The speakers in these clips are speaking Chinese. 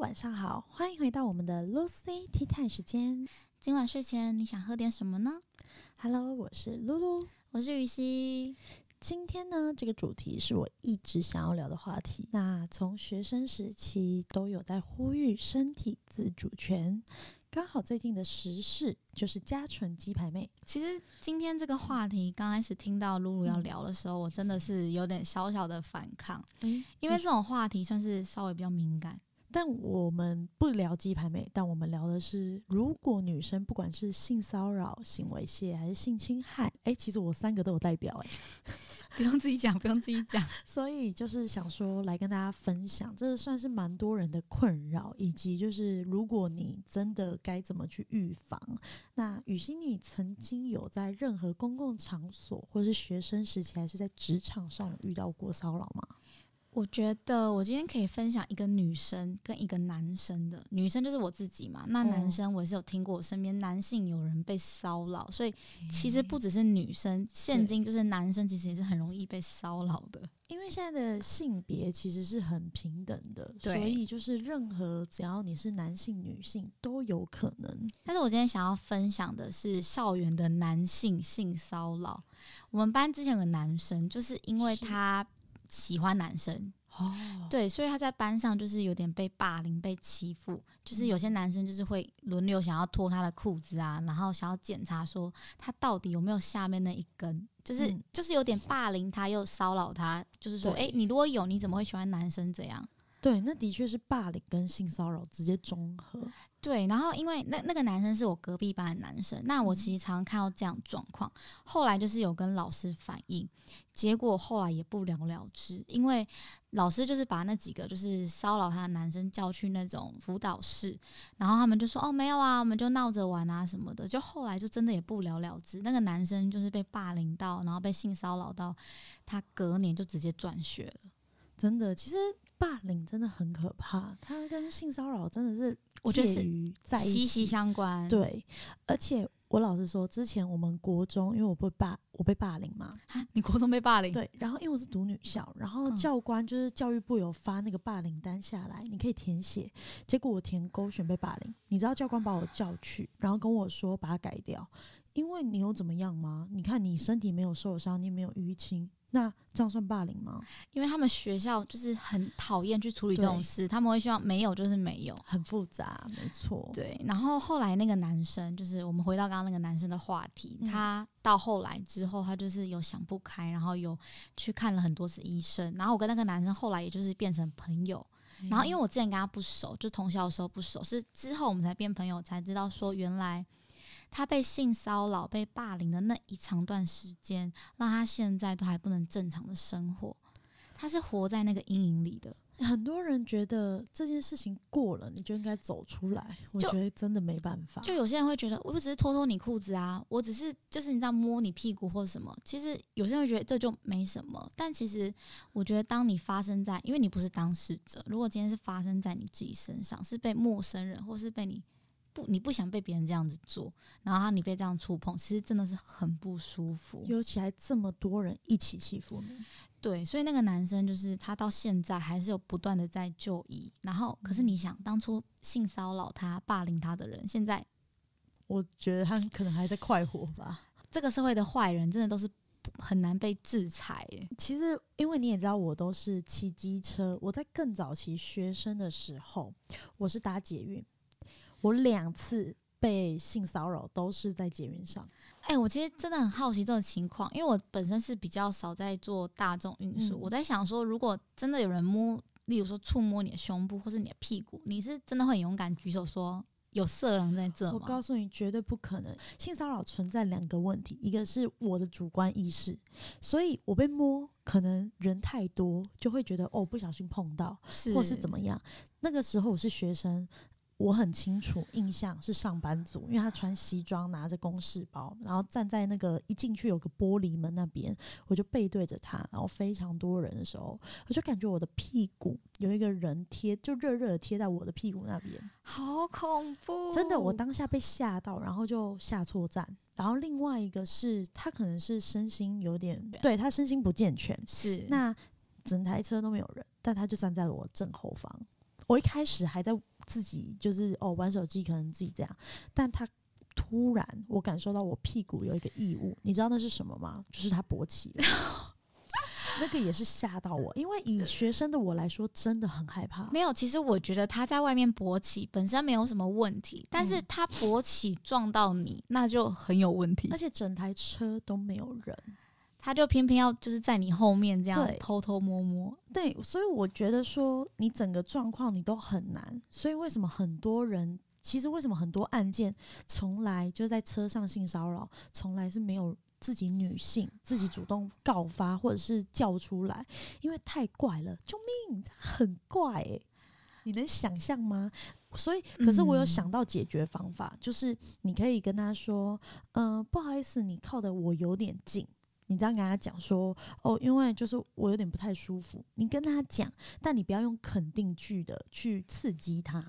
晚上好，欢迎回到我们的 Lucy Tea Time 时间。今晚睡前你想喝点什么呢？Hello，我是露露，我是雨熙。今天呢，这个主题是我一直想要聊的话题。那从学生时期都有在呼吁身体自主权，刚好最近的时事就是家纯鸡排妹。其实今天这个话题刚开始听到露露要聊的时候，嗯、我真的是有点小小的反抗，嗯、因为这种话题算是稍微比较敏感。但我们不聊鸡排妹，但我们聊的是，如果女生不管是性骚扰、性猥亵还是性侵害，哎、欸，其实我三个都有代表、欸，哎，不用自己讲，不用自己讲。所以就是想说，来跟大家分享，这算是蛮多人的困扰，以及就是如果你真的该怎么去预防。那雨欣，你曾经有在任何公共场所，或是学生时期，还是在职场上有遇到过骚扰吗？我觉得我今天可以分享一个女生跟一个男生的。女生就是我自己嘛，那男生我也是有听过，我身边男性有人被骚扰，所以其实不只是女生，现今就是男生其实也是很容易被骚扰的。因为现在的性别其实是很平等的，所以就是任何只要你是男性、女性都有可能。但是我今天想要分享的是校园的男性性骚扰。我们班之前有个男生，就是因为他。喜欢男生哦，对，所以他在班上就是有点被霸凌、被欺负。就是有些男生就是会轮流想要脱他的裤子啊，然后想要检查说他到底有没有下面那一根，就是、嗯、就是有点霸凌他又骚扰他。就是说，哎，你如果有，你怎么会喜欢男生这样？对，那的确是霸凌跟性骚扰直接综合。对，然后因为那那个男生是我隔壁班的男生，那我其实常常看到这样状况。后来就是有跟老师反映，结果后来也不了了之，因为老师就是把那几个就是骚扰他的男生叫去那种辅导室，然后他们就说哦没有啊，我们就闹着玩啊什么的，就后来就真的也不了了之。那个男生就是被霸凌到，然后被性骚扰到，他隔年就直接转学了。真的，其实。霸凌真的很可怕，它跟性骚扰真的是我觉得是在息息相关。对，而且我老实说，之前我们国中，因为我被霸，我被霸凌嘛。你国中被霸凌？对，然后因为我是读女校，然后教官就是教育部有发那个霸凌单下来，你可以填写。结果我填勾选被霸凌，你知道教官把我叫去，然后跟我说把它改掉，因为你有怎么样吗？你看你身体没有受伤，你也没有淤青。那这样算霸凌吗？因为他们学校就是很讨厌去处理这种事，他们会希望没有就是没有，很复杂，没错。对，然后后来那个男生，就是我们回到刚刚那个男生的话题，嗯、他到后来之后，他就是有想不开，然后有去看了很多次医生，然后我跟那个男生后来也就是变成朋友。嗯、然后因为我之前跟他不熟，就同校的时候不熟，是之后我们才变朋友，才知道说原来。他被性骚扰、被霸凌的那一长段时间，让他现在都还不能正常的生活。他是活在那个阴影里的。很多人觉得这件事情过了，你就应该走出来。我觉得真的没办法。就有些人会觉得，我不只是脱脱你裤子啊，我只是就是你知道摸你屁股或什么。其实有些人会觉得这就没什么，但其实我觉得，当你发生在，因为你不是当事者，如果今天是发生在你自己身上，是被陌生人或是被你。不，你不想被别人这样子做，然后你被这样触碰，其实真的是很不舒服。尤其还这么多人一起欺负你，对，所以那个男生就是他到现在还是有不断的在就医。然后，可是你想，当初性骚扰他、霸凌他的人，现在我觉得他可能还在快活吧。这个社会的坏人真的都是很难被制裁。其实，因为你也知道，我都是骑机车。我在更早期学生的时候，我是搭捷运。我两次被性骚扰都是在捷运上。哎、欸，我其实真的很好奇这种情况，因为我本身是比较少在做大众运输。嗯、我在想说，如果真的有人摸，例如说触摸你的胸部或是你的屁股，你是真的会很勇敢举手说有色狼在这吗？我告诉你，绝对不可能。性骚扰存在两个问题，一个是我的主观意识，所以我被摸，可能人太多就会觉得哦，不小心碰到，是或是怎么样。那个时候我是学生。我很清楚，印象是上班族，因为他穿西装，拿着公事包，然后站在那个一进去有个玻璃门那边，我就背对着他，然后非常多人的时候，我就感觉我的屁股有一个人贴，就热热的贴在我的屁股那边，好恐怖！真的，我当下被吓到，然后就下错站。然后另外一个是他可能是身心有点，对，他身心不健全，是，那整台车都没有人，但他就站在了我正后方。我一开始还在自己就是哦玩手机，可能自己这样，但他突然我感受到我屁股有一个异物，你知道那是什么吗？就是他勃起了。那个也是吓到我，因为以学生的我来说，真的很害怕。没有，其实我觉得他在外面勃起本身没有什么问题，但是他勃起撞到你，那就很有问题。而且整台车都没有人，他就偏偏要就是在你后面这样偷偷摸摸。对，所以我觉得说你整个状况你都很难。所以为什么很多人，其实为什么很多案件从来就在车上性骚扰，从来是没有。自己女性自己主动告发或者是叫出来，因为太怪了，救命！很怪诶、欸，你能想象吗？所以，可是我有想到解决方法，嗯、就是你可以跟他说，嗯、呃，不好意思，你靠的我有点近，你这样跟他讲说，哦，因为就是我有点不太舒服，你跟他讲，但你不要用肯定句的去刺激他。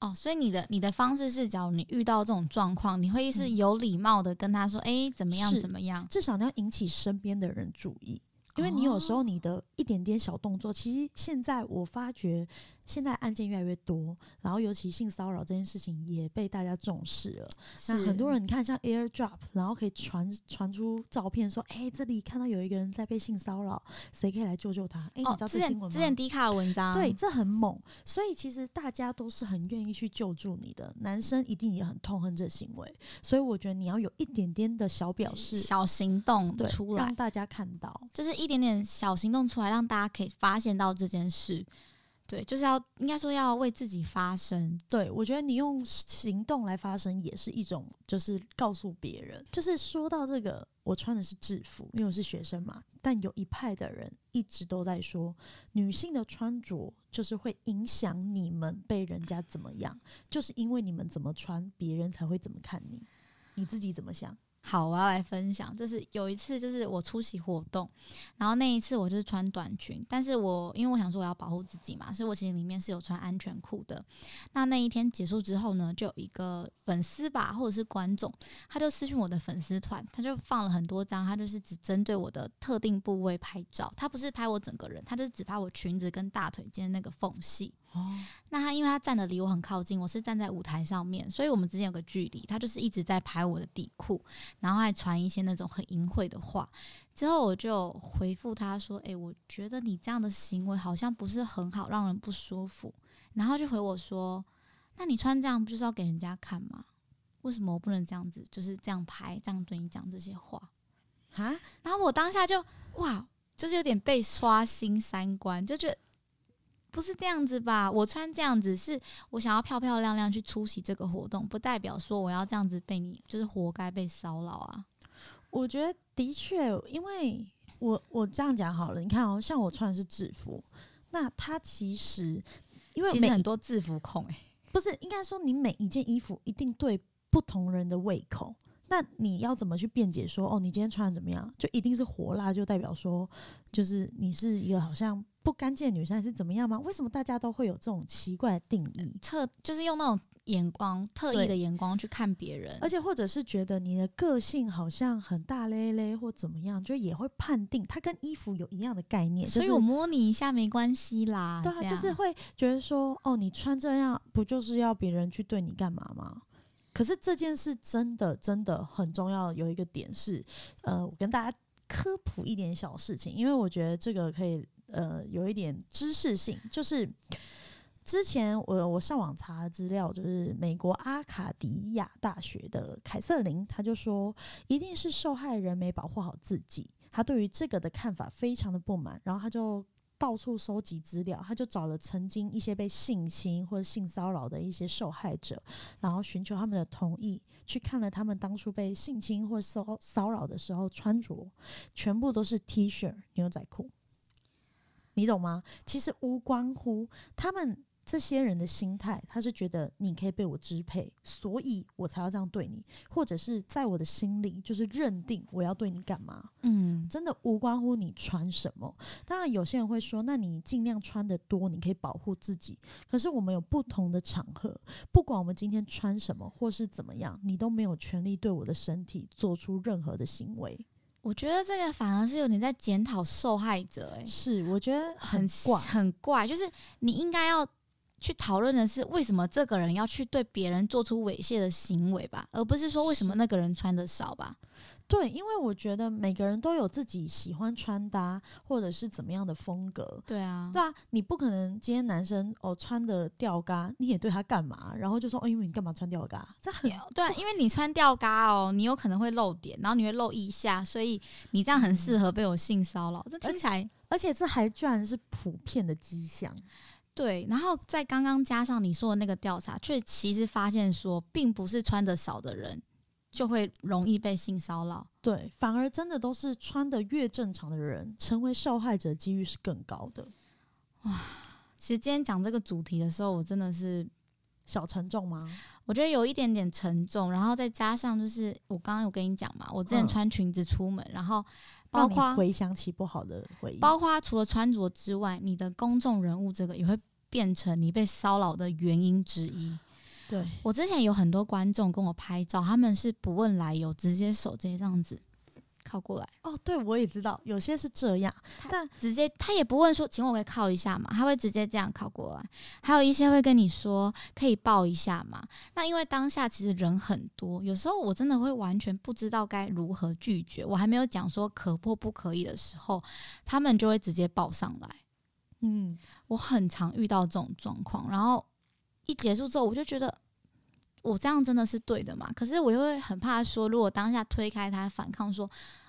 哦，所以你的你的方式是，假如你遇到这种状况，你会是有礼貌的跟他说，哎、嗯，怎么样怎么样？至少你要引起身边的人注意，因为你有时候你的一点点小动作，其实现在我发觉。现在案件越来越多，然后尤其性骚扰这件事情也被大家重视了。那很多人你看，像 AirDrop，然后可以传传出照片说，哎、欸，这里看到有一个人在被性骚扰，谁可以来救救他？哎、欸，你知道这新闻吗？之前 D 卡的文章，对，这很猛。所以其实大家都是很愿意去救助你的，男生一定也很痛恨这行为。所以我觉得你要有一点点的小表示、小行动出来，让大家看到，就是一点点小行动出来，让大家可以发现到这件事。对，就是要应该说要为自己发声。对，我觉得你用行动来发声也是一种，就是告诉别人。就是说到这个，我穿的是制服，因为我是学生嘛。但有一派的人一直都在说，女性的穿着就是会影响你们被人家怎么样，就是因为你们怎么穿，别人才会怎么看你。你自己怎么想？好，我要来分享，就是有一次，就是我出席活动，然后那一次我就是穿短裙，但是我因为我想说我要保护自己嘛，所以我其实里面是有穿安全裤的。那那一天结束之后呢，就有一个粉丝吧，或者是观众，他就私讯我的粉丝团，他就放了很多张，他就是只针对我的特定部位拍照，他不是拍我整个人，他就是只拍我裙子跟大腿间那个缝隙。哦，那他因为他站的离我很靠近，我是站在舞台上面，所以我们之间有个距离。他就是一直在拍我的底裤，然后还传一些那种很淫秽的话。之后我就回复他说：“诶，我觉得你这样的行为好像不是很好，让人不舒服。”然后就回我说：“那你穿这样不就是要给人家看吗？为什么我不能这样子，就是这样拍，这样对你讲这些话？”啊，然后我当下就哇，就是有点被刷新三观，就觉得。不是这样子吧？我穿这样子是我想要漂漂亮亮去出席这个活动，不代表说我要这样子被你就是活该被骚扰啊！我觉得的确，因为我我这样讲好了，你看哦，像我穿的是制服，那他其实因为其实很多制服控诶、欸，不是应该说你每一件衣服一定对不同人的胃口，那你要怎么去辩解说哦，你今天穿的怎么样，就一定是火辣，就代表说就是你是一个好像。不干净的女生还是怎么样吗？为什么大家都会有这种奇怪的定义？特就是用那种眼光，特意的眼光去看别人，而且或者是觉得你的个性好像很大咧咧或怎么样，就也会判定它跟衣服有一样的概念。所以我摸你一下没关系啦。对啊，就是会觉得说，哦，你穿这样不就是要别人去对你干嘛吗？可是这件事真的真的很重要。有一个点是，呃，我跟大家科普一点小事情，因为我觉得这个可以。呃，有一点知识性，就是之前我我上网查资料，就是美国阿卡迪亚大学的凯瑟琳，他就说一定是受害人没保护好自己，他对于这个的看法非常的不满，然后他就到处收集资料，他就找了曾经一些被性侵或者性骚扰的一些受害者，然后寻求他们的同意，去看了他们当初被性侵或骚骚扰的时候穿着，全部都是 T 恤牛仔裤。你懂吗？其实无关乎他们这些人的心态，他是觉得你可以被我支配，所以我才要这样对你，或者是在我的心里就是认定我要对你干嘛。嗯，真的无关乎你穿什么。当然，有些人会说，那你尽量穿的多，你可以保护自己。可是我们有不同的场合，不管我们今天穿什么或是怎么样，你都没有权利对我的身体做出任何的行为。我觉得这个反而是有点在检讨受害者，欸，诶，是，我觉得很怪，很，很怪，就是你应该要去讨论的是为什么这个人要去对别人做出猥亵的行为吧，而不是说为什么那个人穿的少吧。对，因为我觉得每个人都有自己喜欢穿搭或者是怎么样的风格。对啊，对啊，你不可能今天男生哦穿的吊嘎，你也对他干嘛？然后就说哦，因为你干嘛穿吊嘎？这很对啊，因为你穿吊嘎哦，你有可能会露点，然后你会露一下，所以你这样很适合被我性骚扰。嗯、这听起来而，而且这还居然是普遍的迹象。对，然后在刚刚加上你说的那个调查，却其实发现说，并不是穿的少的人。就会容易被性骚扰，对，反而真的都是穿的越正常的人，成为受害者几率是更高的。哇，其实今天讲这个主题的时候，我真的是小沉重吗？我觉得有一点点沉重，然后再加上就是我刚刚有跟你讲嘛，我之前穿裙子出门，嗯、然后包括回想起不好的回忆，包括除了穿着之外，你的公众人物这个也会变成你被骚扰的原因之一。对，我之前有很多观众跟我拍照，他们是不问来由，直接手直接这样子靠过来。哦，对，我也知道有些是这样，但直接他也不问说，请我可以靠一下嘛？他会直接这样靠过来。还有一些会跟你说可以抱一下嘛？那因为当下其实人很多，有时候我真的会完全不知道该如何拒绝。我还没有讲说可或不可以的时候，他们就会直接抱上来。嗯，我很常遇到这种状况，然后。一结束之后，我就觉得我这样真的是对的嘛？可是我又会很怕说，如果当下推开他反抗说，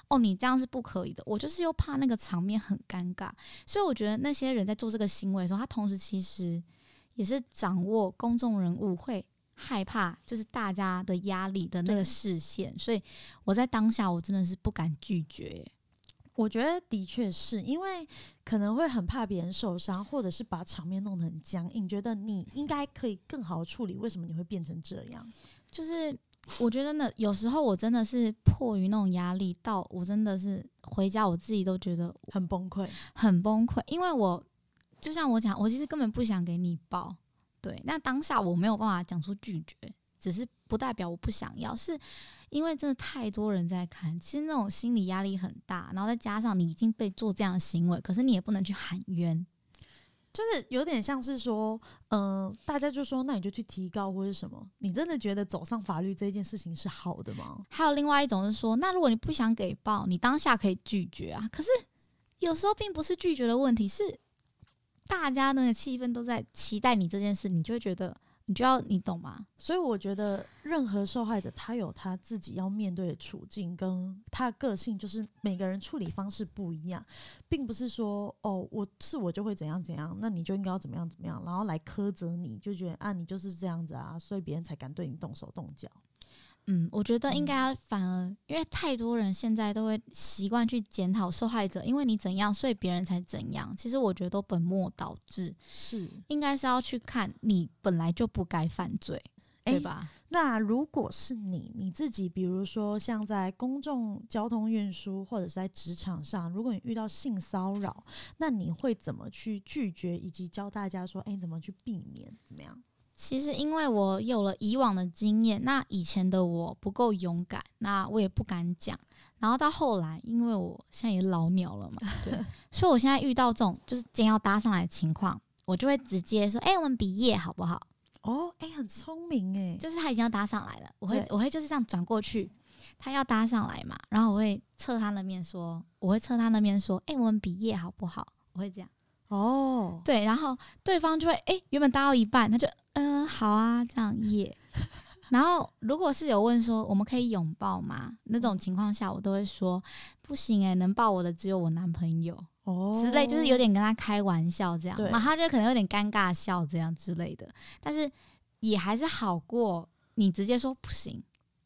哦，你这样是不可以的，我就是又怕那个场面很尴尬。所以我觉得那些人在做这个行为的时候，他同时其实也是掌握公众人物会害怕，就是大家的压力的那个视线。所以我在当下我真的是不敢拒绝。我觉得的确是因为可能会很怕别人受伤，或者是把场面弄得很僵硬，觉得你应该可以更好处理。为什么你会变成这样？就是我觉得呢，有时候我真的是迫于那种压力，到我真的是回家，我自己都觉得很崩溃，很崩溃。因为我就像我讲，我其实根本不想给你抱，对，那当下我没有办法讲出拒绝，只是不代表我不想要，是。因为真的太多人在看，其实那种心理压力很大，然后再加上你已经被做这样的行为，可是你也不能去喊冤，就是有点像是说，嗯、呃，大家就说那你就去提高或者什么，你真的觉得走上法律这件事情是好的吗？还有另外一种是说，那如果你不想给报，你当下可以拒绝啊，可是有时候并不是拒绝的问题，是大家那个气氛都在期待你这件事，你就会觉得。你就要你懂吗？所以我觉得任何受害者他有他自己要面对的处境，跟他的个性，就是每个人处理方式不一样，并不是说哦，我是我就会怎样怎样，那你就应该要怎么样怎么样，然后来苛责你，就觉得啊，你就是这样子啊，所以别人才敢对你动手动脚。嗯，我觉得应该反而，嗯、因为太多人现在都会习惯去检讨受害者，因为你怎样，所以别人才怎样。其实我觉得都本末倒置，是应该是要去看你本来就不该犯罪，欸、对吧？那如果是你你自己，比如说像在公众交通运输或者是在职场上，如果你遇到性骚扰，那你会怎么去拒绝，以及教大家说，哎、欸，怎么去避免，怎么样？其实，因为我有了以往的经验，那以前的我不够勇敢，那我也不敢讲。然后到后来，因为我现在也老鸟了嘛，对，所以我现在遇到这种就是真要搭上来的情况，我就会直接说：“哎、欸，我们比耶好不好？”哦，哎、欸，很聪明哎，就是他已经要搭上来了，我会我会就是这样转过去，他要搭上来嘛，然后我会侧他那面说，我会侧他那面说：“哎、欸，我们比耶好不好？”我会这样。哦，对，然后对方就会哎、欸，原本搭到一半，他就。嗯、呃，好啊，这样耶。然后，如果是有问说我们可以拥抱吗？那种情况下，我都会说不行哎、欸，能抱我的只有我男朋友哦之类，就是有点跟他开玩笑这样。对，然后他就可能有点尴尬笑这样之类的。但是也还是好过你直接说不行，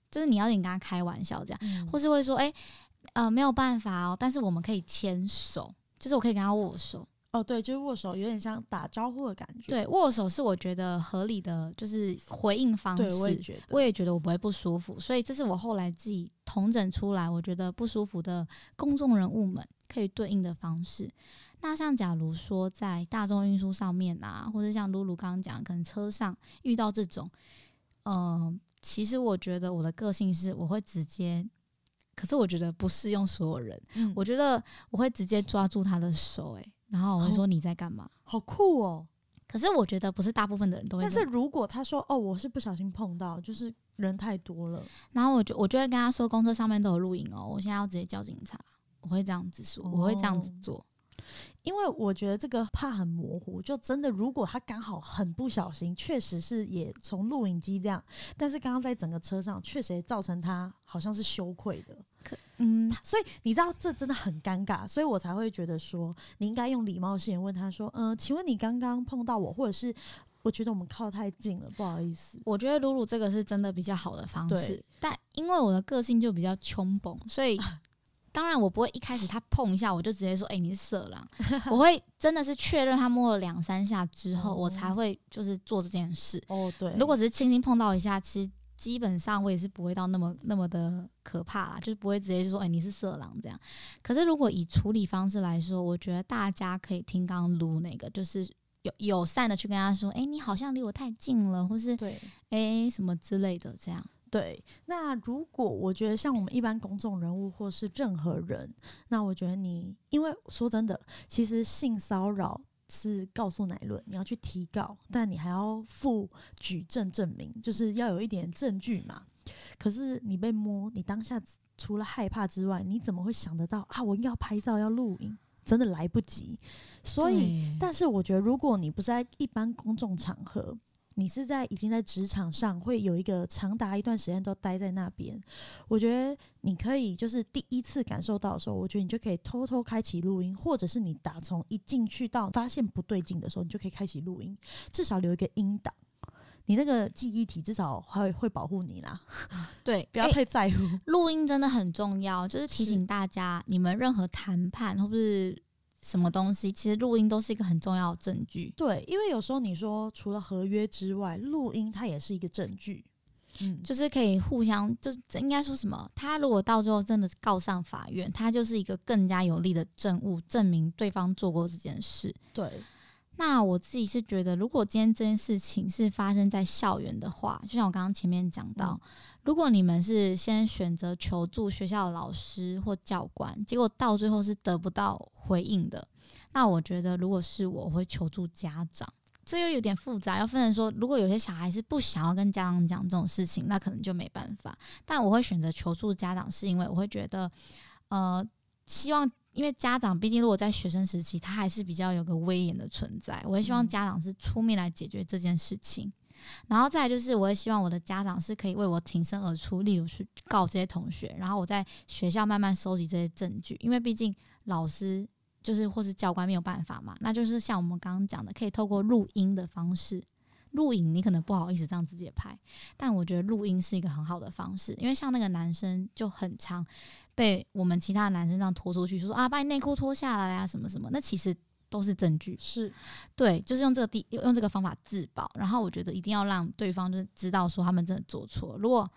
就是你要点跟他开玩笑这样，嗯、或是会说哎、欸，呃，没有办法哦，但是我们可以牵手，就是我可以跟他握手。哦，对，就是握手，有点像打招呼的感觉。对，握手是我觉得合理的，就是回应方式。对，我也觉得，我也觉得我不会不舒服，所以这是我后来自己统整出来，我觉得不舒服的公众人物们可以对应的方式。那像假如说在大众运输上面啊，或者像露露刚刚讲，可能车上遇到这种，嗯、呃，其实我觉得我的个性是我会直接，可是我觉得不适用所有人。嗯，我觉得我会直接抓住他的手、欸，诶。然后我会说你在干嘛？好酷哦！可是我觉得不是大部分的人都会。但是如果他说哦，我是不小心碰到，就是人太多了，然后我就我就会跟他说，公车上面都有录影哦，我现在要直接叫警察，我会这样子说，我会这样子做。哦因为我觉得这个怕很模糊，就真的如果他刚好很不小心，确实是也从录影机这样，但是刚刚在整个车上确实也造成他好像是羞愧的，嗯，所以你知道这真的很尴尬，所以我才会觉得说你应该用礼貌性问他说，嗯、呃，请问你刚刚碰到我，或者是我觉得我们靠太近了，不好意思。我觉得露露这个是真的比较好的方式，但因为我的个性就比较穷蹦，所以。当然，我不会一开始他碰一下我就直接说：“哎、欸，你是色狼。”我会真的是确认他摸了两三下之后，我才会就是做这件事。哦，对。如果只是轻轻碰到一下，其实基本上我也是不会到那么那么的可怕啦，就是不会直接就说：“哎、欸，你是色狼。”这样。可是如果以处理方式来说，我觉得大家可以听刚刚撸那个，就是友友善的去跟他说：“哎、欸，你好像离我太近了，或是对，哎、欸，什么之类的。”这样。对，那如果我觉得像我们一般公众人物或是任何人，那我觉得你，因为说真的，其实性骚扰是告诉乃论，你要去提告，但你还要附举证证明，就是要有一点证据嘛。可是你被摸，你当下除了害怕之外，你怎么会想得到啊？我要拍照要录影，真的来不及。所以，但是我觉得，如果你不是在一般公众场合，你是在已经在职场上会有一个长达一段时间都待在那边，我觉得你可以就是第一次感受到的时候，我觉得你就可以偷偷开启录音，或者是你打从一进去到发现不对劲的时候，你就可以开启录音，至少留一个音档，你那个记忆体至少会会保护你啦。对，不要太在乎。录音真的很重要，就是提醒大家，你们任何谈判或是。什么东西？其实录音都是一个很重要的证据。对，因为有时候你说除了合约之外，录音它也是一个证据。嗯，就是可以互相，就是应该说什么？他如果到最后真的告上法院，他就是一个更加有力的证物，证明对方做过这件事。对。那我自己是觉得，如果今天这件事情是发生在校园的话，就像我刚刚前面讲到，嗯，如果你们是先选择求助学校的老师或教官，结果到最后是得不到回应的，那我觉得如果是我，我会求助家长。这又有点复杂，要分成说，如果有些小孩是不想要跟家长讲这种事情，那可能就没办法。但我会选择求助家长，是因为我会觉得，呃，希望。因为家长毕竟如果在学生时期，他还是比较有个威严的存在。我也希望家长是出面来解决这件事情，嗯、然后再来就是，我也希望我的家长是可以为我挺身而出，例如去告这些同学，然后我在学校慢慢收集这些证据。因为毕竟老师就是或是教官没有办法嘛，那就是像我们刚刚讲的，可以透过录音的方式。录影你可能不好意思这样直接拍，但我觉得录音是一个很好的方式，因为像那个男生就很常被我们其他的男生这样拖出去，说，说啊把你内裤脱下来啊什么什么，那其实都是证据，是。对，就是用这个地用这个方法自保，然后我觉得一定要让对方就是知道说他们真的做错，如果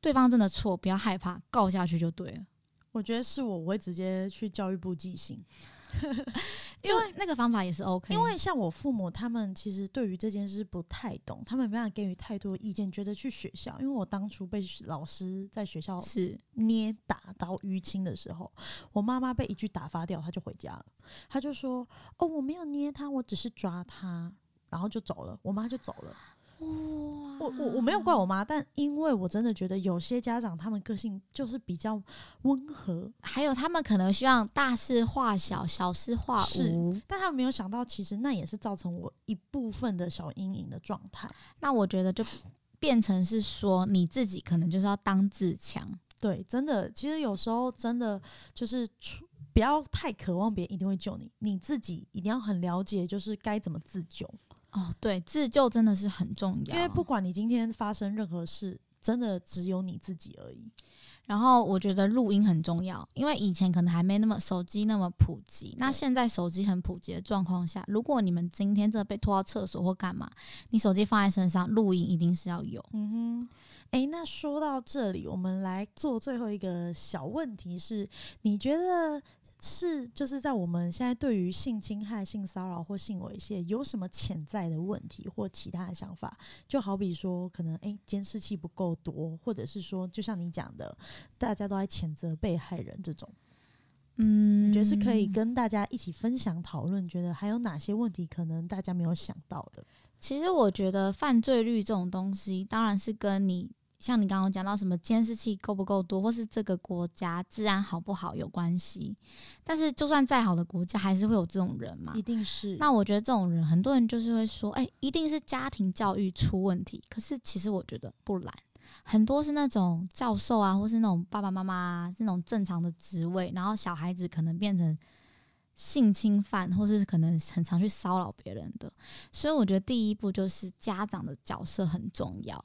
对方真的错，不要害怕，告下去就对了。我觉得是我，我会直接去教育部寄信。因为那个方法也是 OK，因为像我父母他们其实对于这件事不太懂，他们没办法给予太多意见，觉得去学校。因为我当初被老师在学校是捏打到淤青的时候，我妈妈被一句打发掉，她就回家了。她就说：“哦，我没有捏他，我只是抓他，然后就走了。”我妈就走了。我我我没有怪我妈，但因为我真的觉得有些家长他们个性就是比较温和，还有他们可能希望大事化小，小事化无，但他们没有想到，其实那也是造成我一部分的小阴影的状态。那我觉得就变成是说，你自己可能就是要当自强。对，真的，其实有时候真的就是不要太渴望别人一定会救你，你自己一定要很了解，就是该怎么自救。哦，对，自救真的是很重要，因为不管你今天发生任何事，真的只有你自己而已。然后我觉得录音很重要，因为以前可能还没那么手机那么普及，那现在手机很普及的状况下，如果你们今天真的被拖到厕所或干嘛，你手机放在身上，录音一定是要有。嗯哼，诶，那说到这里，我们来做最后一个小问题是，你觉得？是，就是在我们现在对于性侵害、性骚扰或性猥亵有什么潜在的问题或其他的想法？就好比说，可能诶，监视器不够多，或者是说，就像你讲的，大家都在谴责被害人这种。嗯，觉得是可以跟大家一起分享讨论，觉得还有哪些问题可能大家没有想到的？其实我觉得犯罪率这种东西，当然是跟你。像你刚刚讲到什么监视器够不够多，或是这个国家治安好不好有关系。但是就算再好的国家，还是会有这种人嘛？一定是。那我觉得这种人，很多人就是会说，哎、欸，一定是家庭教育出问题。可是其实我觉得不然，很多是那种教授啊，或是那种爸爸妈妈啊，这种正常的职位，然后小孩子可能变成性侵犯，或是可能很常去骚扰别人的。所以我觉得第一步就是家长的角色很重要。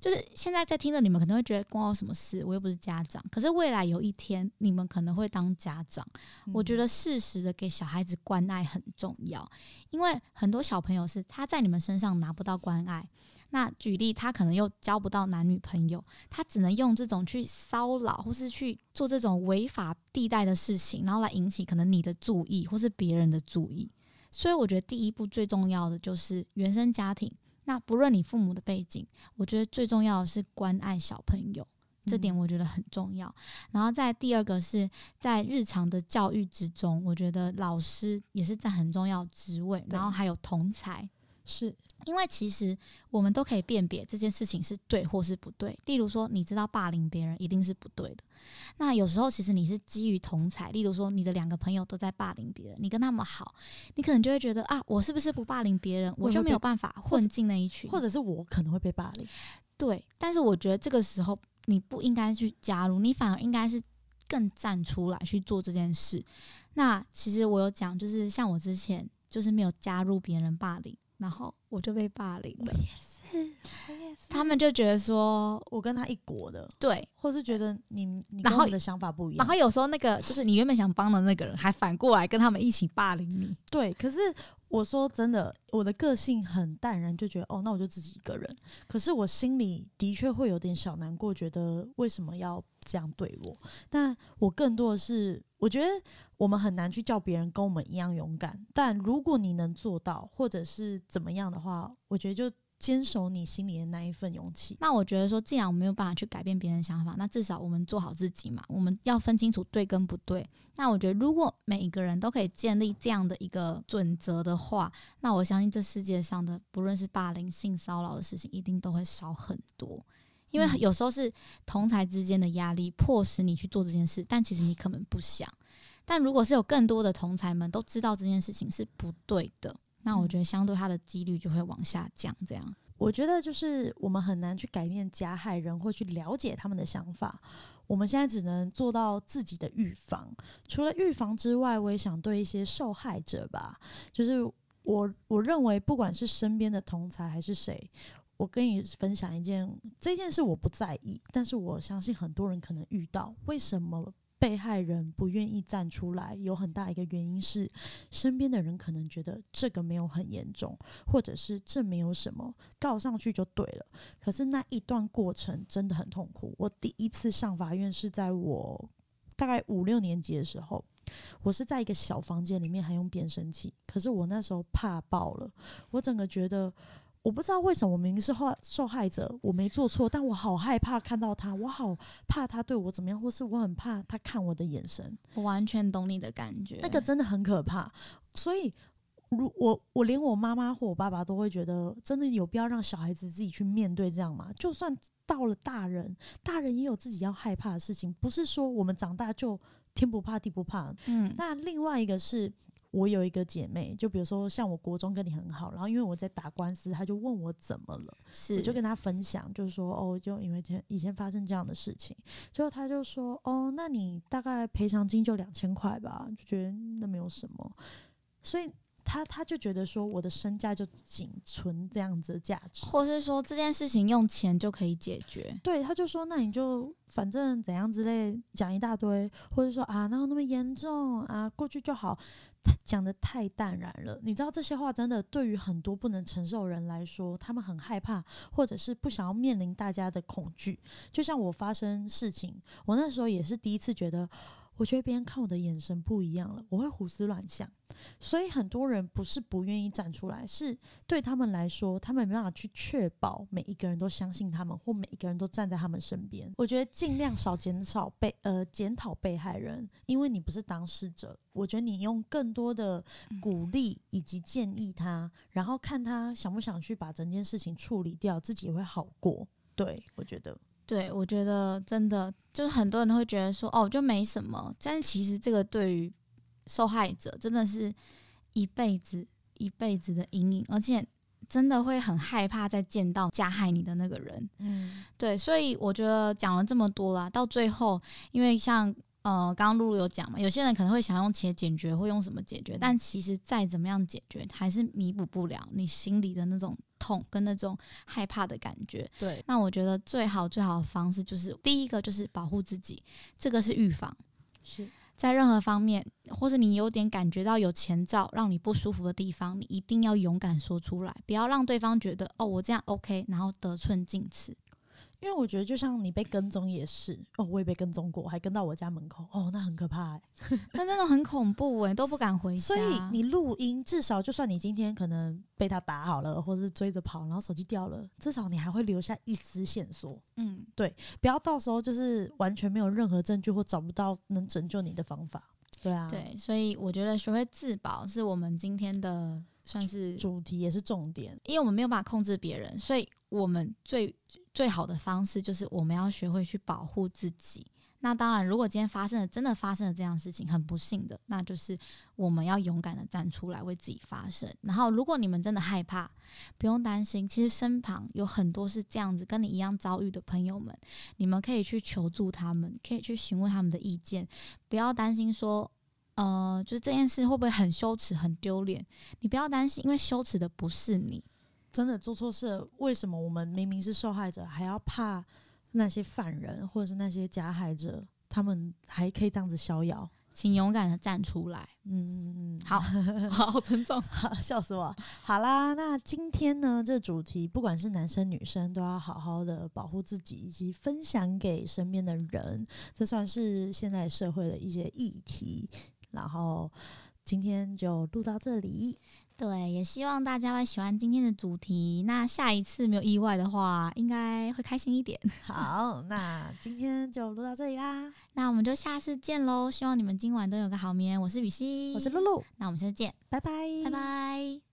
就是现在在听的你们可能会觉得关我什么事？我又不是家长。可是未来有一天你们可能会当家长，嗯、我觉得适时的给小孩子关爱很重要，因为很多小朋友是他在你们身上拿不到关爱。那举例，他可能又交不到男女朋友，他只能用这种去骚扰或是去做这种违法地带的事情，然后来引起可能你的注意或是别人的注意。所以我觉得第一步最重要的就是原生家庭。那不论你父母的背景，我觉得最重要的是关爱小朋友，这点我觉得很重要。然后在第二个是在日常的教育之中，我觉得老师也是在很重要职位，然后还有同才。是因为其实我们都可以辨别这件事情是对或是不对。例如说，你知道霸凌别人一定是不对的。那有时候其实你是基于同才，例如说你的两个朋友都在霸凌别人，你跟他们好，你可能就会觉得啊，我是不是不霸凌别人，我就没有办法混进那一群，或者是我可能会被霸凌。对，但是我觉得这个时候你不应该去加入，你反而应该是更站出来去做这件事。那其实我有讲，就是像我之前就是没有加入别人霸凌。然后我就被霸凌了，他们就觉得说我跟他一国的，对，或是觉得你你跟我的想法不一样。然后有时候那个就是你原本想帮的那个人，还反过来跟他们一起霸凌你。对，可是我说真的，我的个性很淡然，就觉得哦，那我就自己一个人。可是我心里的确会有点小难过，觉得为什么要这样对我？但我更多的是，我觉得。我们很难去叫别人跟我们一样勇敢，但如果你能做到，或者是怎么样的话，我觉得就坚守你心里的那一份勇气。那我觉得说，既然我没有办法去改变别人的想法，那至少我们做好自己嘛。我们要分清楚对跟不对。那我觉得，如果每一个人都可以建立这样的一个准则的话，那我相信这世界上的不论是霸凌、性骚扰的事情，一定都会少很多。因为有时候是同才之间的压力迫使你去做这件事，但其实你可能不想。但如果是有更多的同才们都知道这件事情是不对的，那我觉得相对他的几率就会往下降。这样，我觉得就是我们很难去改变加害人或去了解他们的想法。我们现在只能做到自己的预防。除了预防之外，我也想对一些受害者吧，就是我我认为不管是身边的同才还是谁，我跟你分享一件这件事，我不在意，但是我相信很多人可能遇到。为什么？被害人不愿意站出来，有很大一个原因是，身边的人可能觉得这个没有很严重，或者是这没有什么，告上去就对了。可是那一段过程真的很痛苦。我第一次上法院是在我大概五六年级的时候，我是在一个小房间里面还用变声器，可是我那时候怕爆了，我整个觉得。我不知道为什么，我明明是受受害者，我没做错，但我好害怕看到他，我好怕他对我怎么样，或是我很怕他看我的眼神。我完全懂你的感觉，那个真的很可怕。所以，如我我连我妈妈或我爸爸都会觉得，真的有必要让小孩子自己去面对这样吗？就算到了大人，大人也有自己要害怕的事情，不是说我们长大就天不怕地不怕。嗯，那另外一个是。我有一个姐妹，就比如说像我国中跟你很好，然后因为我在打官司，她就问我怎么了，是我就跟她分享，就是说哦，就因为前以前发生这样的事情，最后她就说哦，那你大概赔偿金就两千块吧，就觉得那没有什么，所以。他他就觉得说，我的身价就仅存这样子的价值，或是说这件事情用钱就可以解决。对，他就说，那你就反正怎样之类讲一大堆，或者说啊，哪有那么严重啊，过去就好。他讲的太淡然了，你知道这些话真的对于很多不能承受人来说，他们很害怕，或者是不想要面临大家的恐惧。就像我发生事情，我那时候也是第一次觉得。我觉得别人看我的眼神不一样了，我会胡思乱想。所以很多人不是不愿意站出来，是对他们来说，他们没办法去确保每一个人都相信他们，或每一个人都站在他们身边。我觉得尽量少减少被呃检讨被害人，因为你不是当事者。我觉得你用更多的鼓励以及建议他，然后看他想不想去把整件事情处理掉，自己也会好过。对，我觉得。对，我觉得真的就是很多人会觉得说，哦，就没什么。但是其实这个对于受害者真的是一辈子一辈子的阴影，而且真的会很害怕再见到加害你的那个人。嗯，对，所以我觉得讲了这么多啦，到最后，因为像。呃，刚刚露露有讲嘛，有些人可能会想用钱解决，会用什么解决？但其实再怎么样解决，还是弥补不了你心里的那种痛跟那种害怕的感觉。对，那我觉得最好最好的方式就是第一个就是保护自己，这个是预防。是在任何方面，或是你有点感觉到有前兆让你不舒服的地方，你一定要勇敢说出来，不要让对方觉得哦，我这样 OK，然后得寸进尺。因为我觉得，就像你被跟踪也是哦，我也被跟踪过，还跟到我家门口哦，那很可怕哎，那真的很恐怖哎，都不敢回家。所以你录音，至少就算你今天可能被他打好了，或者是追着跑，然后手机掉了，至少你还会留下一丝线索。嗯，对，不要到时候就是完全没有任何证据或找不到能拯救你的方法。对啊，对，所以我觉得学会自保是我们今天的算是主题，也是重点，因为我们没有办法控制别人，所以我们最。最好的方式就是我们要学会去保护自己。那当然，如果今天发生了，真的发生了这样的事情，很不幸的，那就是我们要勇敢的站出来为自己发声。然后，如果你们真的害怕，不用担心，其实身旁有很多是这样子跟你一样遭遇的朋友们，你们可以去求助他们，可以去询问他们的意见。不要担心说，呃，就是这件事会不会很羞耻、很丢脸？你不要担心，因为羞耻的不是你。真的做错事，为什么我们明明是受害者，还要怕那些犯人或者是那些加害者？他们还可以这样子逍遥？请勇敢的站出来。嗯嗯嗯，好好尊重，笑死我。好啦，那今天呢，这主题不管是男生女生，都要好好的保护自己，以及分享给身边的人。这算是现在社会的一些议题。然后今天就录到这里。对，也希望大家会喜欢今天的主题。那下一次没有意外的话，应该会开心一点。好，那今天就录到这里啦。那我们就下次见喽！希望你们今晚都有个好眠。我是雨欣，我是露露。那我们下次见，拜拜，拜拜。